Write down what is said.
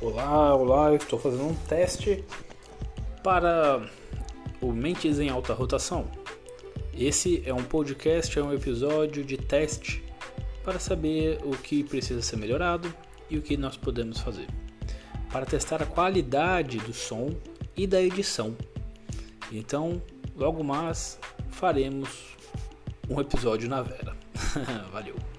Olá, olá, estou fazendo um teste para o Mentes em Alta Rotação. Esse é um podcast, é um episódio de teste para saber o que precisa ser melhorado e o que nós podemos fazer. Para testar a qualidade do som e da edição. Então, logo mais faremos um episódio na Vera. Valeu!